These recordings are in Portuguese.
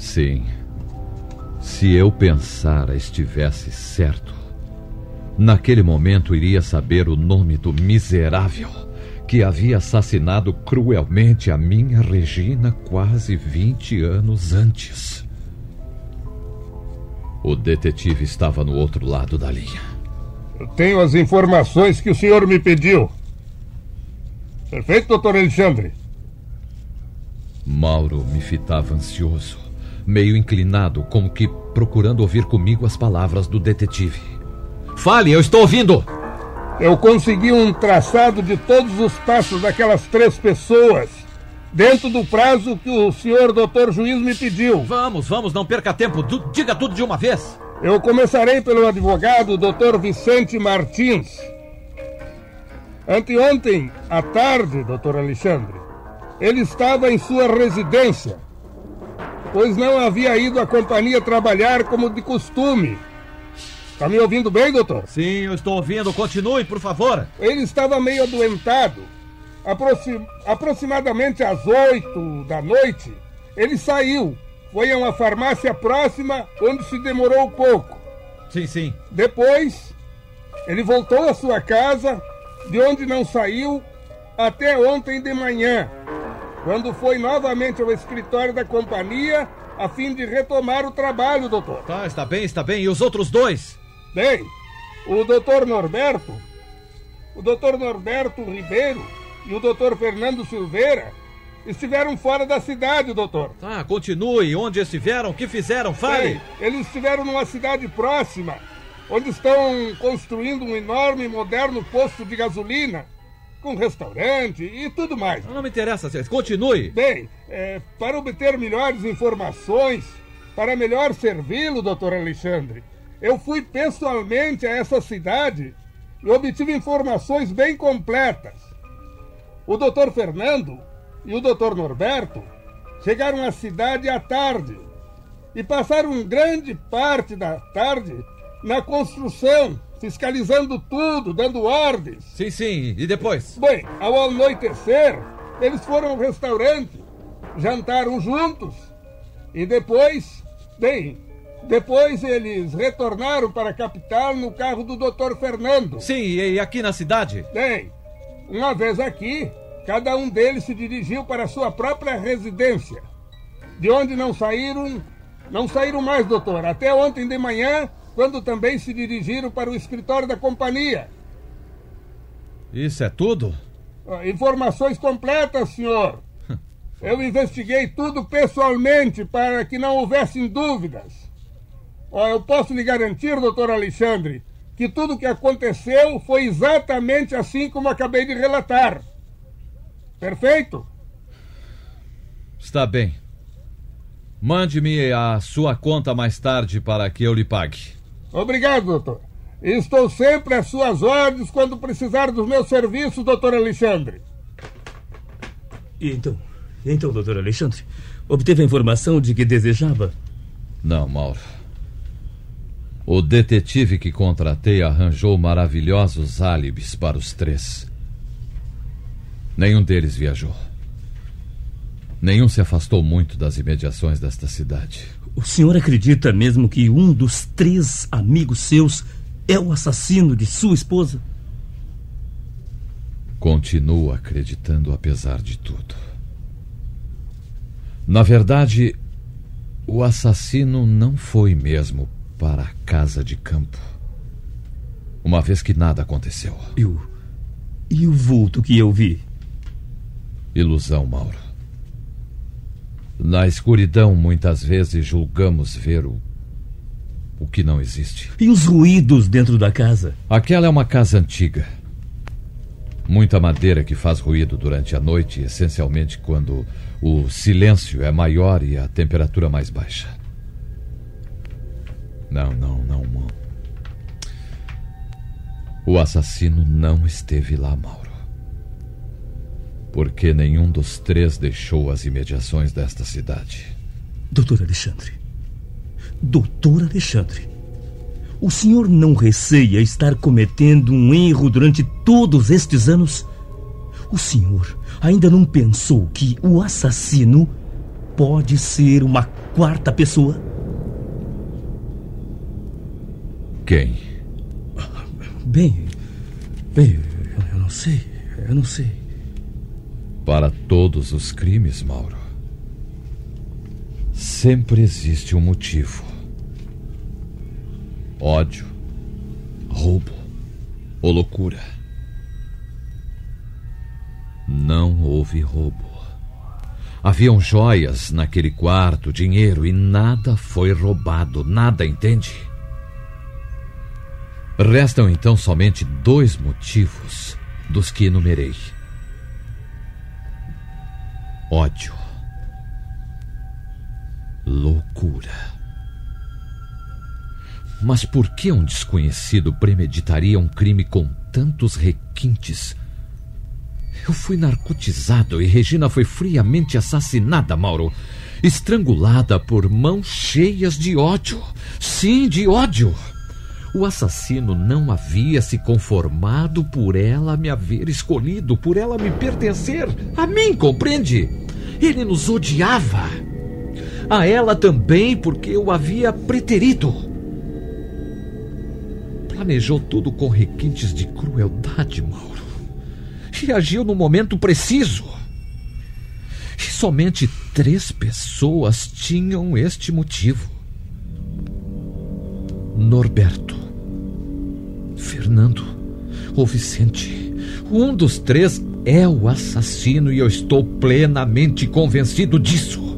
Sim. Se eu pensara estivesse certo, naquele momento iria saber o nome do miserável que havia assassinado cruelmente a minha Regina quase 20 anos antes. O detetive estava no outro lado da linha. Eu tenho as informações que o senhor me pediu. Perfeito, doutor Alexandre? Mauro me fitava ansioso, meio inclinado, como que procurando ouvir comigo as palavras do detetive. Fale, eu estou ouvindo! Eu consegui um traçado de todos os passos daquelas três pessoas, dentro do prazo que o senhor doutor juiz me pediu. Vamos, vamos, não perca tempo. Du- diga tudo de uma vez. Eu começarei pelo advogado doutor Vicente Martins. Anteontem, à tarde, doutor Alexandre, ele estava em sua residência, pois não havia ido à companhia trabalhar como de costume. Está me ouvindo bem, doutor? Sim, eu estou ouvindo. Continue, por favor. Ele estava meio adoentado. Aproxi- aproximadamente às oito da noite, ele saiu. Foi a uma farmácia próxima, onde se demorou pouco. Sim, sim. Depois, ele voltou à sua casa, de onde não saiu até ontem de manhã, quando foi novamente ao escritório da companhia a fim de retomar o trabalho, doutor. Tá, está bem, está bem. E os outros dois? Bem, o doutor Norberto, o doutor Norberto Ribeiro e o doutor Fernando Silveira estiveram fora da cidade, doutor. Tá, continue. Onde estiveram? O que fizeram? Fale. Bem, eles estiveram numa cidade próxima, onde estão construindo um enorme e moderno posto de gasolina, com restaurante e tudo mais. Não me interessa, César. Continue. Bem, é, para obter melhores informações, para melhor servi-lo, doutor Alexandre, eu fui pessoalmente a essa cidade e obtive informações bem completas. O doutor Fernando e o doutor Norberto chegaram à cidade à tarde e passaram grande parte da tarde na construção, fiscalizando tudo, dando ordens. Sim, sim. E depois? Bem, ao anoitecer, eles foram ao restaurante, jantaram juntos e depois, bem, depois eles retornaram para a capital no carro do Dr. Fernando. Sim, e aqui na cidade? Bem, uma vez aqui, cada um deles se dirigiu para a sua própria residência, de onde não saíram, não saíram mais, doutor, até ontem de manhã, quando também se dirigiram para o escritório da companhia. Isso é tudo? Ah, Informações completas, senhor. Eu investiguei tudo pessoalmente para que não houvessem dúvidas. Ó, eu posso lhe garantir, doutor Alexandre, que tudo o que aconteceu foi exatamente assim como acabei de relatar. Perfeito? Está bem. Mande-me a sua conta mais tarde para que eu lhe pague. Obrigado, doutor. Estou sempre às suas ordens quando precisar dos meus serviços, doutor Alexandre. E então, então, doutor Alexandre, obteve a informação de que desejava? Não, Mauro. O detetive que contratei arranjou maravilhosos álibis para os três. Nenhum deles viajou. Nenhum se afastou muito das imediações desta cidade. O senhor acredita mesmo que um dos três amigos seus é o assassino de sua esposa? Continuo acreditando apesar de tudo. Na verdade, o assassino não foi mesmo para a casa de campo. Uma vez que nada aconteceu. E o, e o vulto que eu vi? Ilusão, Mauro. Na escuridão, muitas vezes julgamos ver o. o que não existe. E os ruídos dentro da casa? Aquela é uma casa antiga. Muita madeira que faz ruído durante a noite, essencialmente quando o silêncio é maior e a temperatura mais baixa. Não, não, não, não. O assassino não esteve lá, Mauro. Porque nenhum dos três deixou as imediações desta cidade. Doutor Alexandre. Doutor Alexandre. O senhor não receia estar cometendo um erro durante todos estes anos? O senhor ainda não pensou que o assassino pode ser uma quarta pessoa? Quem? Bem, bem, eu não sei, eu não sei. Para todos os crimes, Mauro, sempre existe um motivo ódio, roubo ou loucura. Não houve roubo. Haviam joias naquele quarto, dinheiro e nada foi roubado, nada, entende? Restam então somente dois motivos dos que enumerei: ódio, loucura. Mas por que um desconhecido premeditaria um crime com tantos requintes? Eu fui narcotizado e Regina foi friamente assassinada, Mauro. Estrangulada por mãos cheias de ódio. Sim, de ódio. O assassino não havia se conformado por ela me haver escolhido, por ela me pertencer. A mim, compreende? Ele nos odiava. A ela também, porque eu havia preterido planejou tudo com requintes de crueldade, Mauro. E agiu no momento preciso. E somente três pessoas tinham este motivo: Norberto, Fernando ou Vicente. Um dos três é o assassino e eu estou plenamente convencido disso.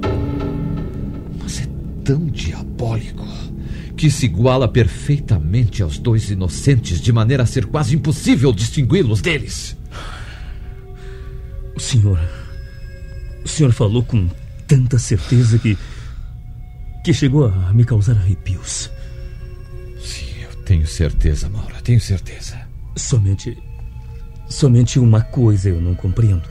Mas é tão diabólico que se iguala perfeitamente aos dois inocentes, de maneira a ser quase impossível distingui-los deles. O senhor. O senhor falou com tanta certeza que. que chegou a me causar arrepios. Tenho certeza, Maura, tenho certeza. Somente. Somente uma coisa eu não compreendo.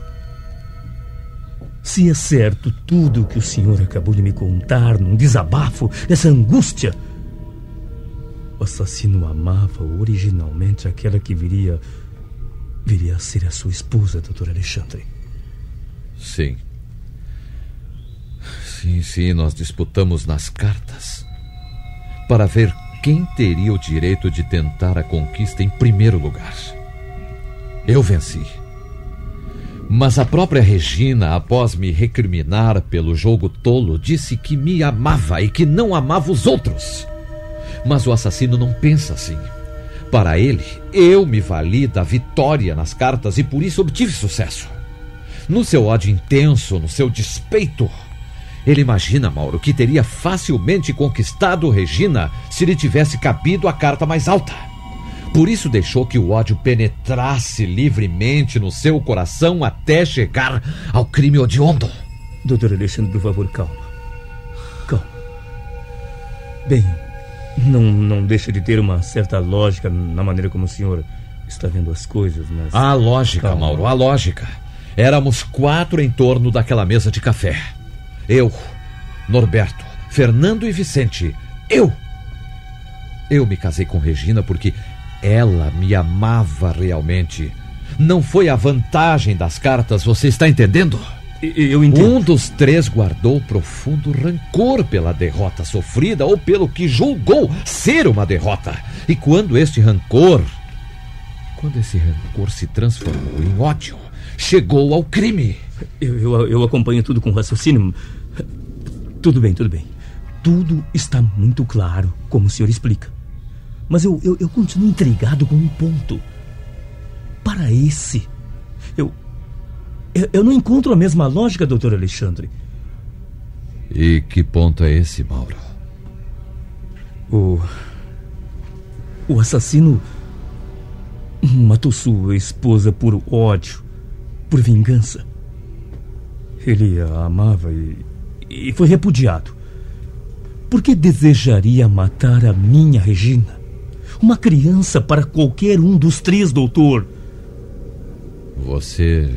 Se é certo tudo o que o senhor acabou de me contar num desabafo, essa angústia o assassino amava originalmente aquela que viria. viria a ser a sua esposa, doutor Alexandre. Sim. Sim, sim, nós disputamos nas cartas para ver quem teria o direito de tentar a conquista em primeiro lugar. Eu venci. Mas a própria Regina, após me recriminar pelo jogo tolo, disse que me amava e que não amava os outros. Mas o assassino não pensa assim. Para ele, eu me vali da vitória nas cartas e por isso obtive sucesso. No seu ódio intenso, no seu despeito, ele imagina, Mauro, que teria facilmente conquistado Regina se lhe tivesse cabido a carta mais alta. Por isso deixou que o ódio penetrasse livremente no seu coração até chegar ao crime odiondo. Doutor Alexandre, por favor, calma. Calma. Bem, não, não deixa de ter uma certa lógica na maneira como o senhor está vendo as coisas, mas. A lógica, Calma. Mauro, a lógica. Éramos quatro em torno daquela mesa de café. Eu, Norberto, Fernando e Vicente. Eu! Eu me casei com Regina porque ela me amava realmente. Não foi a vantagem das cartas, você está entendendo? Eu entendo. Um dos três guardou profundo rancor pela derrota sofrida ou pelo que julgou ser uma derrota. E quando este rancor. Quando esse rancor se transformou em ódio, chegou ao crime. Eu, eu, eu acompanho tudo com raciocínio. Tudo bem, tudo bem. Tudo está muito claro, como o senhor explica. Mas eu, eu, eu continuo intrigado com um ponto. Para esse eu, eu não encontro a mesma lógica, doutor Alexandre. E que ponto é esse, Mauro? O. O assassino matou sua esposa por ódio, por vingança. Ele a amava e, e foi repudiado. Por que desejaria matar a minha Regina? Uma criança para qualquer um dos três, doutor. Você.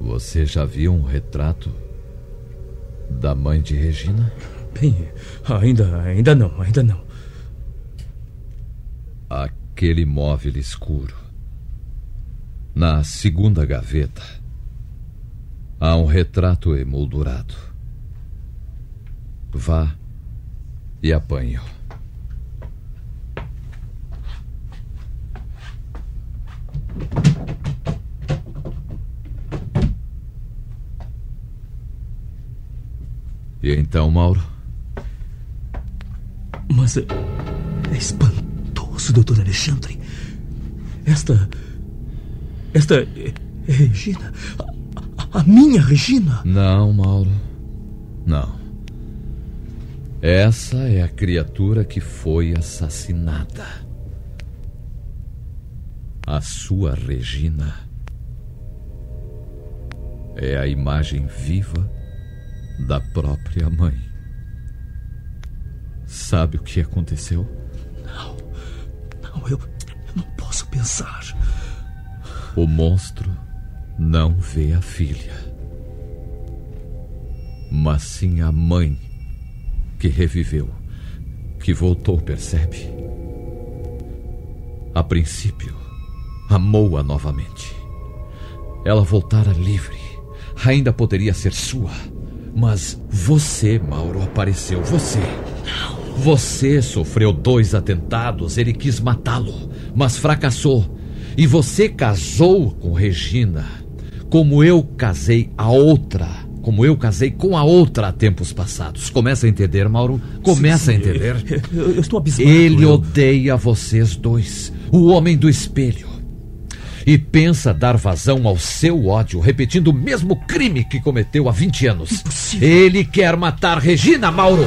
Você já viu um retrato da mãe de Regina? Bem, ainda, ainda não, ainda não. Aquele móvel escuro. Na segunda gaveta há um retrato emoldurado. Vá e apanhe-o. E então, Mauro? Mas é, é espantoso, doutor Alexandre. Esta. Esta. É, é Regina. A, a minha Regina. Não, Mauro. Não. Essa é a criatura que foi assassinada. A sua Regina é a imagem viva da própria mãe. Sabe o que aconteceu? Não, não, eu, eu não posso pensar. O monstro não vê a filha, mas sim a mãe que reviveu, que voltou, percebe? A princípio, amou-a novamente. Ela voltara livre, ainda poderia ser sua. Mas você, Mauro, apareceu. Você. Você sofreu dois atentados. Ele quis matá-lo, mas fracassou. E você casou com Regina, como eu casei a outra como eu casei com a outra há tempos passados. Começa a entender, Mauro? Começa sim, sim. a entender? Eu, eu estou abismado. Ele eu... odeia vocês dois. O homem do espelho. E pensa dar vazão ao seu ódio, repetindo o mesmo crime que cometeu há 20 anos. Impossível. Ele quer matar Regina, Mauro.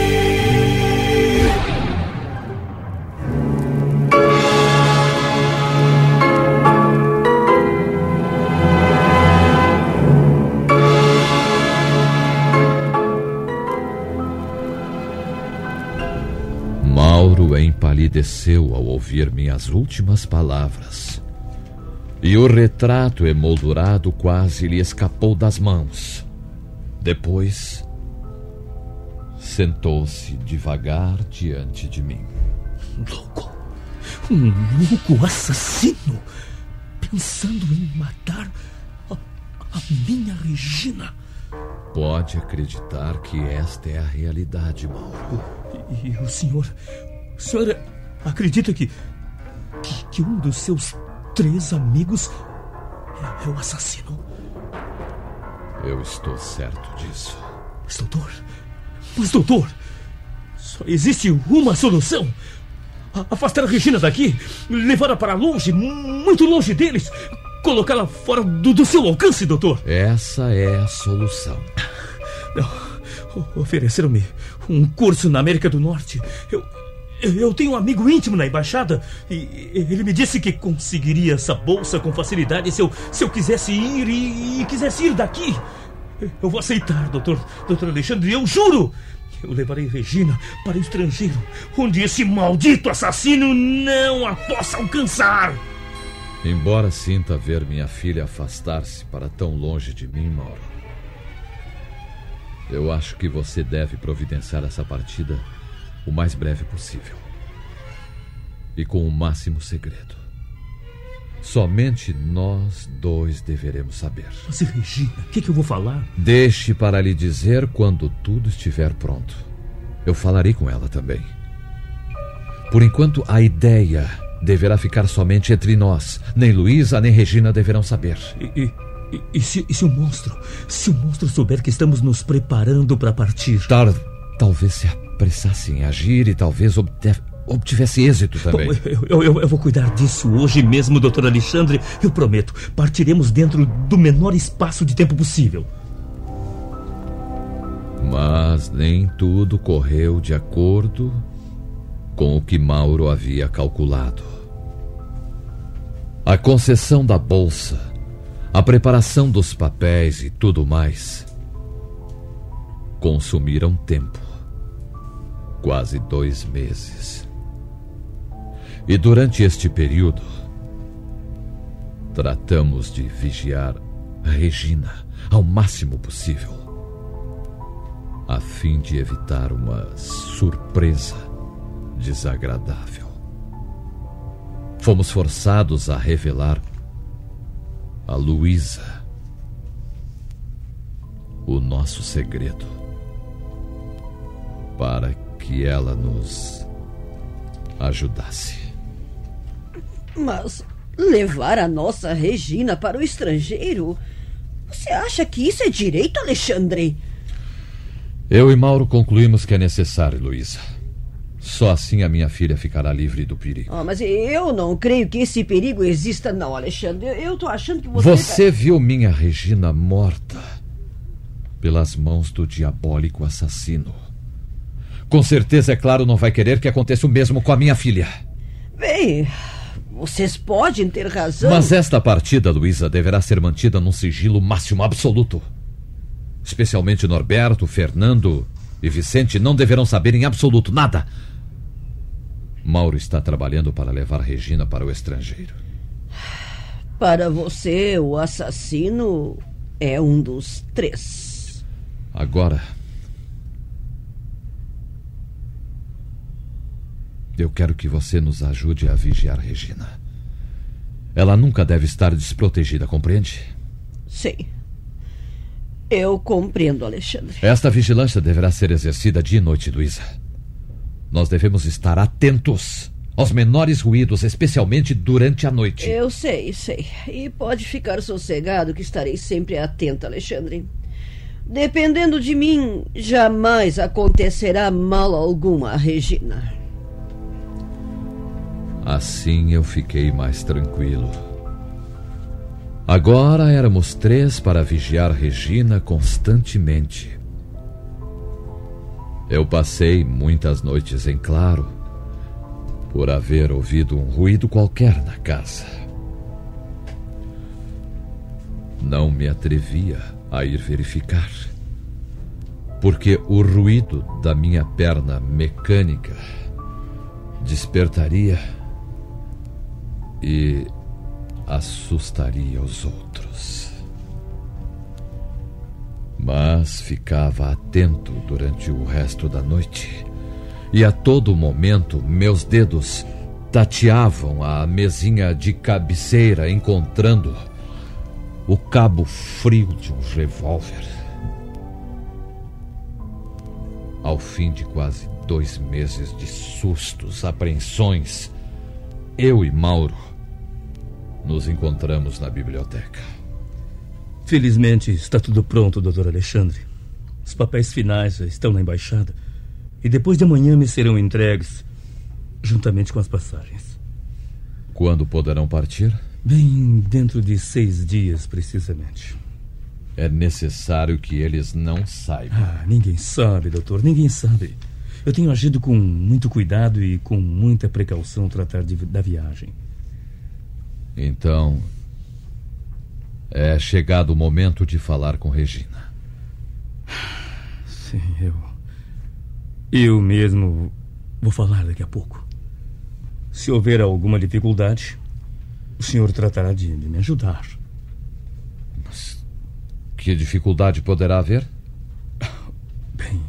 Empalideceu ao ouvir minhas últimas palavras. E o retrato emoldurado quase lhe escapou das mãos. Depois, sentou-se devagar diante de mim. Louco! Um louco assassino! Pensando em matar a, a minha Regina! Pode acreditar que esta é a realidade, Mauro. E, e o senhor. O senhor acredita que, que. que um dos seus três amigos é, é o assassino? Eu estou certo disso. Mas, doutor. Mas, doutor. Só existe uma solução. Afastar a Regina daqui, levá-la para longe, muito longe deles, colocá-la fora do, do seu alcance, doutor. Essa é a solução. Não. Ofereceram-me um curso na América do Norte. Eu, eu tenho um amigo íntimo na embaixada e ele me disse que conseguiria essa bolsa com facilidade se eu, se eu quisesse ir e, e quisesse ir daqui. Eu vou aceitar, doutor, doutor Alexandre, eu juro. Eu levarei Regina para o estrangeiro, onde esse maldito assassino não a possa alcançar. Embora sinta ver minha filha afastar-se para tão longe de mim, Mauro, eu acho que você deve providenciar essa partida o mais breve possível. E com o máximo segredo. Somente nós dois deveremos saber. Mas Regina, o que, que eu vou falar? Deixe para lhe dizer quando tudo estiver pronto. Eu falarei com ela também. Por enquanto, a ideia deverá ficar somente entre nós. Nem Luísa, nem Regina deverão saber. E, e- e- e se, e se o monstro, se o monstro souber que estamos nos preparando para partir? Tal, talvez se apressasse em agir e talvez obtivesse êxito também. Bom, eu, eu- eu- eu vou cuidar disso hoje mesmo, doutor Alexandre. Eu prometo. Partiremos dentro do menor espaço de tempo possível. Mas nem tudo correu de acordo com o que Mauro havia calculado. A concessão da bolsa, a preparação dos papéis e tudo mais consumiram tempo quase dois meses. E durante este período, tratamos de vigiar Regina ao máximo possível a fim de evitar uma surpresa desagradável. Fomos forçados a revelar a Luísa o nosso segredo para que ela nos ajudasse. Mas levar a nossa Regina para o estrangeiro? Você acha que isso é direito, Alexandre? Eu e Mauro concluímos que é necessário, Luísa. Só assim a minha filha ficará livre do perigo. Oh, mas eu não creio que esse perigo exista, não, Alexandre. Eu, eu tô achando que você. Você viu minha Regina morta pelas mãos do diabólico assassino. Com certeza, é claro, não vai querer que aconteça o mesmo com a minha filha. Bem, vocês podem ter razão. Mas esta partida, Luísa, deverá ser mantida num sigilo máximo absoluto. Especialmente Norberto, Fernando e Vicente não deverão saber em absoluto nada. Mauro está trabalhando para levar Regina para o estrangeiro. Para você, o assassino é um dos três. Agora. Eu quero que você nos ajude a vigiar Regina. Ela nunca deve estar desprotegida, compreende? Sim. Eu compreendo, Alexandre. Esta vigilância deverá ser exercida dia e noite, Luísa. Nós devemos estar atentos aos menores ruídos, especialmente durante a noite. Eu sei, sei. E pode ficar sossegado que estarei sempre atenta, Alexandre. Dependendo de mim, jamais acontecerá mal algum a Regina. Assim eu fiquei mais tranquilo. Agora éramos três para vigiar Regina constantemente. Eu passei muitas noites em claro por haver ouvido um ruído qualquer na casa. Não me atrevia a ir verificar, porque o ruído da minha perna mecânica despertaria e assustaria os outros. Mas ficava atento durante o resto da noite. E a todo momento meus dedos tateavam a mesinha de cabeceira, encontrando o cabo frio de um revólver. Ao fim de quase dois meses de sustos, apreensões, eu e Mauro nos encontramos na biblioteca. Felizmente está tudo pronto, doutor Alexandre. Os papéis finais já estão na embaixada e depois de amanhã me serão entregues, juntamente com as passagens. Quando poderão partir? Bem, dentro de seis dias, precisamente. É necessário que eles não saibam. Ah, ninguém sabe, doutor, ninguém sabe. Eu tenho agido com muito cuidado e com muita precaução tratar de, da viagem. Então, é chegado o momento de falar com Regina. Sim, eu. Eu mesmo vou falar daqui a pouco. Se houver alguma dificuldade, o senhor tratará de, de me ajudar. Mas que dificuldade poderá haver? Bem.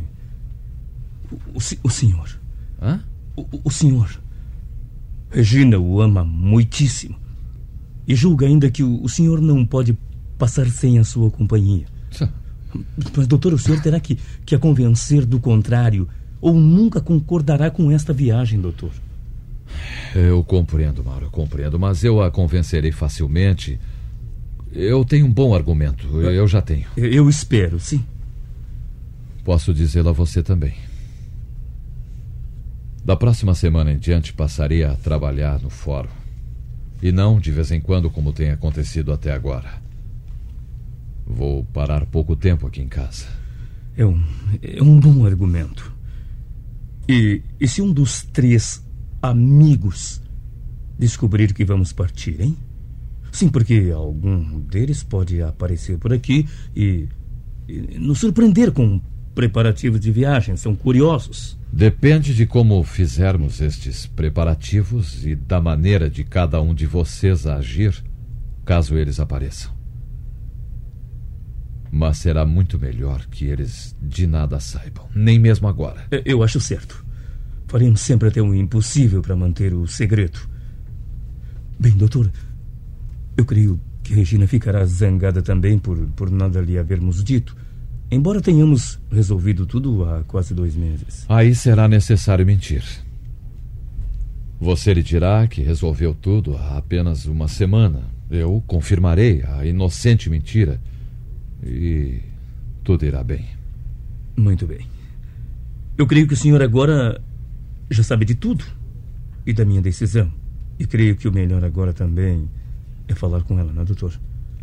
O, o, o senhor. Hã? O, o senhor. Regina o ama muitíssimo. E julga ainda que o, o senhor não pode passar sem a sua companhia. Mas, doutor, o senhor terá que, que a convencer do contrário, ou nunca concordará com esta viagem, doutor. Eu compreendo, Mauro, eu compreendo, mas eu a convencerei facilmente. Eu tenho um bom argumento, eu já tenho. Eu espero, sim. Posso dizê-lo a você também. Da próxima semana em diante passarei a trabalhar no fórum. E não de vez em quando, como tem acontecido até agora. Vou parar pouco tempo aqui em casa. É um, é um bom argumento. E, e se um dos três amigos descobrir que vamos partir, hein? Sim, porque algum deles pode aparecer por aqui e, e nos surpreender com preparativos de viagem. São curiosos. Depende de como fizermos estes preparativos e da maneira de cada um de vocês agir, caso eles apareçam. Mas será muito melhor que eles de nada saibam, nem mesmo agora. Eu acho certo. Faremos sempre até o impossível para manter o segredo. Bem, doutor, eu creio que Regina ficará zangada também por, por nada lhe havermos dito. Embora tenhamos resolvido tudo há quase dois meses. Aí será necessário mentir. Você lhe dirá que resolveu tudo há apenas uma semana. Eu confirmarei a inocente mentira. E tudo irá bem. Muito bem. Eu creio que o senhor agora já sabe de tudo e da minha decisão. E creio que o melhor agora também é falar com ela, não é, doutor?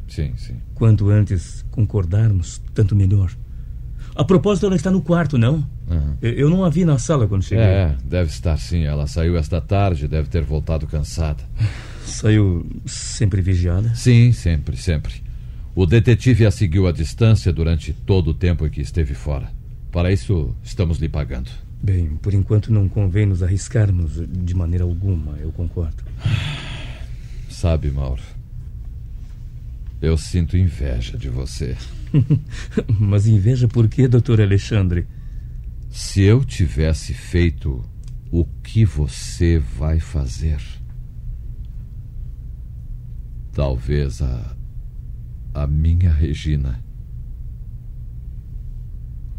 Sim, sim. Quanto antes concordarmos, tanto melhor. A propósito, ela está no quarto, não? Uhum. Eu não a vi na sala quando cheguei. É, deve estar sim. Ela saiu esta tarde, deve ter voltado cansada. Saiu sempre vigiada? Sim, sempre, sempre. O detetive a seguiu à distância durante todo o tempo em que esteve fora. Para isso, estamos lhe pagando. Bem, por enquanto não convém nos arriscarmos de maneira alguma, eu concordo. Sabe, Mauro, eu sinto inveja de você. Mas inveja por quê, doutor Alexandre? Se eu tivesse feito o que você vai fazer, talvez a, a minha Regina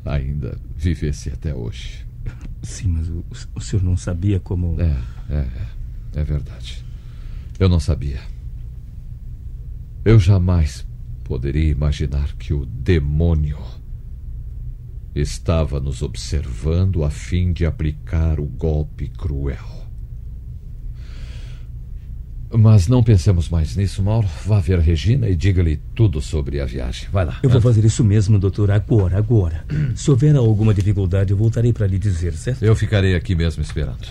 ainda vivesse até hoje. Sim, mas o, o senhor não sabia como. É, é, é, é verdade. Eu não sabia. Eu jamais poderia imaginar que o demônio estava nos observando a fim de aplicar o golpe cruel. Mas não pensemos mais nisso, Mauro. Vá ver Regina e diga-lhe tudo sobre a viagem. Vai lá. Eu vou fazer isso mesmo, doutor, agora, agora. Se houver alguma dificuldade, eu voltarei para lhe dizer, certo? Eu ficarei aqui mesmo esperando.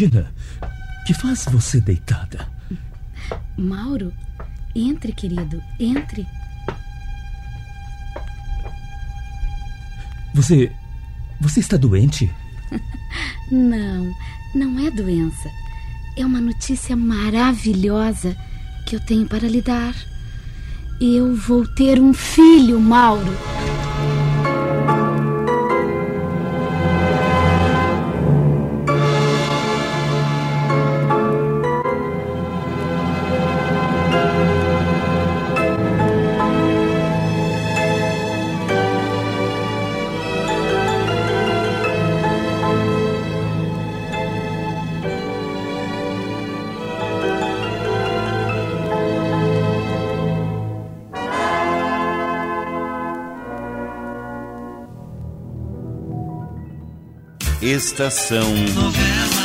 Regina, que faz você deitada? Mauro, entre, querido, entre. Você. Você está doente? não, não é doença. É uma notícia maravilhosa que eu tenho para lhe dar. Eu vou ter um filho, Mauro. Estação Novela.